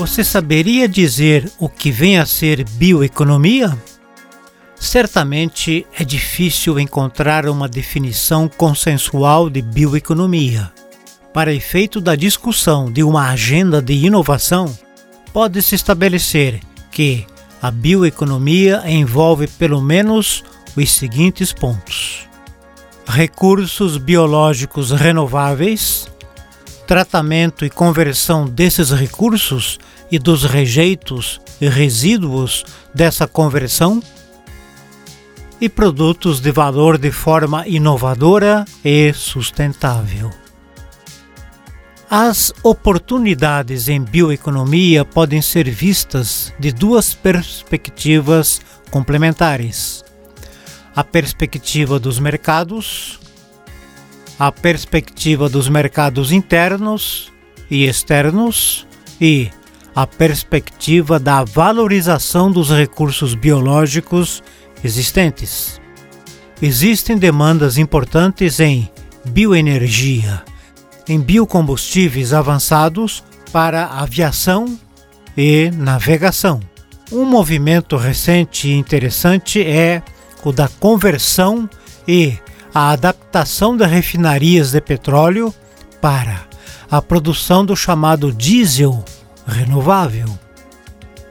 Você saberia dizer o que vem a ser bioeconomia? Certamente é difícil encontrar uma definição consensual de bioeconomia. Para efeito da discussão de uma agenda de inovação, pode-se estabelecer que a bioeconomia envolve pelo menos os seguintes pontos: recursos biológicos renováveis, tratamento e conversão desses recursos e dos rejeitos e resíduos dessa conversão, e produtos de valor de forma inovadora e sustentável. As oportunidades em bioeconomia podem ser vistas de duas perspectivas complementares: a perspectiva dos mercados, a perspectiva dos mercados internos e externos e a perspectiva da valorização dos recursos biológicos existentes. Existem demandas importantes em bioenergia em biocombustíveis avançados para aviação e navegação. Um movimento recente e interessante é o da conversão e a adaptação das refinarias de petróleo para a produção do chamado diesel renovável.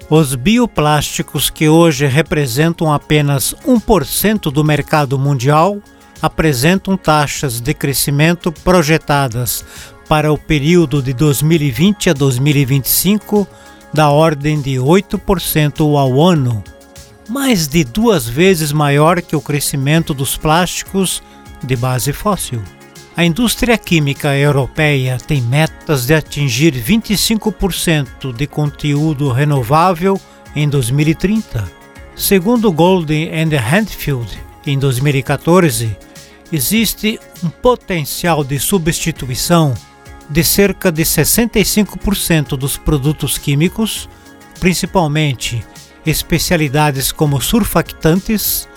Os bioplásticos, que hoje representam apenas 1% do mercado mundial, apresentam taxas de crescimento projetadas para o período de 2020 a 2025 da ordem de 8% ao ano, mais de duas vezes maior que o crescimento dos plásticos de base fóssil. A indústria química europeia tem metas de atingir 25% de conteúdo renovável em 2030. Segundo Golden and Handfield, em 2014, existe um potencial de substituição de cerca de 65% dos produtos químicos, principalmente especialidades como surfactantes,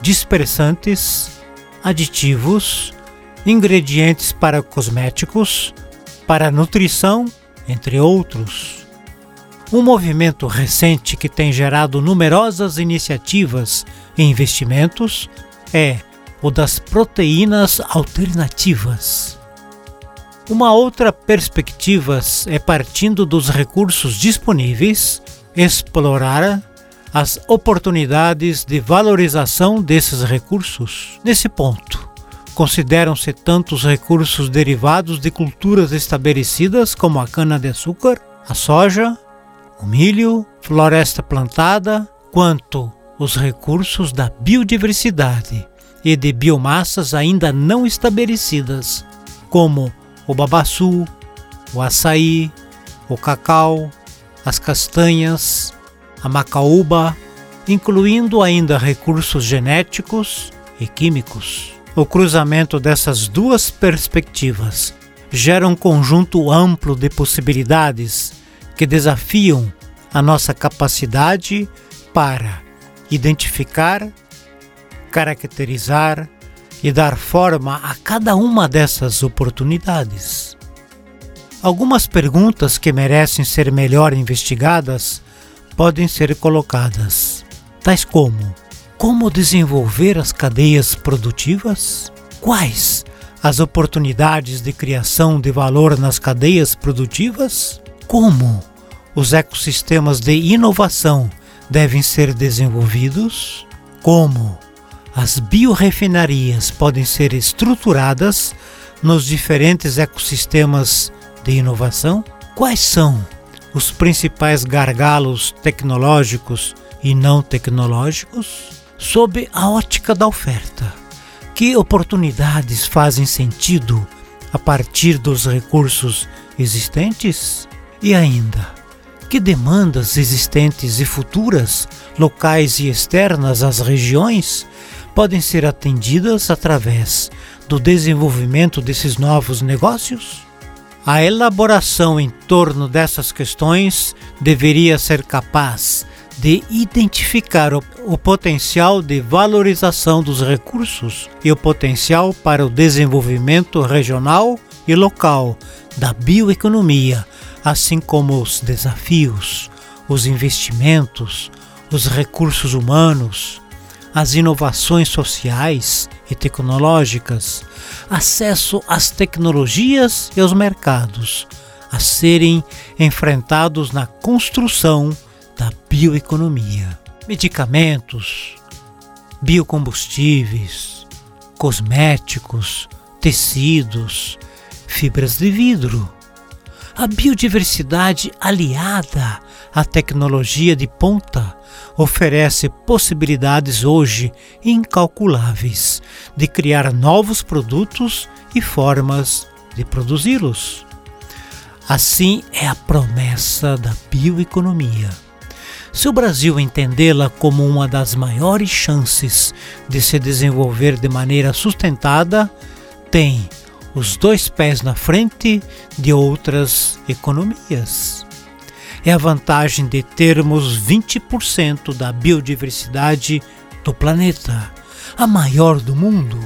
dispersantes, aditivos, ingredientes para cosméticos, para nutrição, entre outros. Um movimento recente que tem gerado numerosas iniciativas e investimentos é ou das proteínas alternativas. Uma outra perspectiva é, partindo dos recursos disponíveis, explorar as oportunidades de valorização desses recursos. Nesse ponto, consideram-se tanto os recursos derivados de culturas estabelecidas, como a cana-de-açúcar, a soja, o milho, floresta plantada, quanto os recursos da biodiversidade, e de biomassas ainda não estabelecidas, como o babaçu, o açaí, o cacau, as castanhas, a macaúba, incluindo ainda recursos genéticos e químicos. O cruzamento dessas duas perspectivas gera um conjunto amplo de possibilidades que desafiam a nossa capacidade para identificar caracterizar e dar forma a cada uma dessas oportunidades. Algumas perguntas que merecem ser melhor investigadas podem ser colocadas, tais como: como desenvolver as cadeias produtivas? Quais as oportunidades de criação de valor nas cadeias produtivas? Como os ecossistemas de inovação devem ser desenvolvidos? Como as biorefinarias podem ser estruturadas nos diferentes ecossistemas de inovação? Quais são os principais gargalos tecnológicos e não tecnológicos? Sob a ótica da oferta, que oportunidades fazem sentido a partir dos recursos existentes? E ainda, que demandas existentes e futuras, locais e externas às regiões, podem ser atendidas através do desenvolvimento desses novos negócios? A elaboração em torno dessas questões deveria ser capaz de identificar o, o, potencial de valorização dos recursos e o potencial para o desenvolvimento regional e local da bioeconomia assim como os desafios, os investimentos, os recursos humanos, as inovações sociais e tecnológicas, acesso às tecnologias e aos mercados a serem enfrentados na construção da bioeconomia. Medicamentos, biocombustíveis, cosméticos, tecidos, fibras de vidro. A biodiversidade aliada à tecnologia de ponta oferece possibilidades hoje incalculáveis de criar novos produtos e formas de produzi-los. Assim é a promessa da bioeconomia. Se o Brasil entendê-la como uma das maiores chances de se desenvolver de maneira sustentada, tem os dois pés na frente de outras economias é a vantagem de termos 20% da biodiversidade do planeta, a maior do mundo.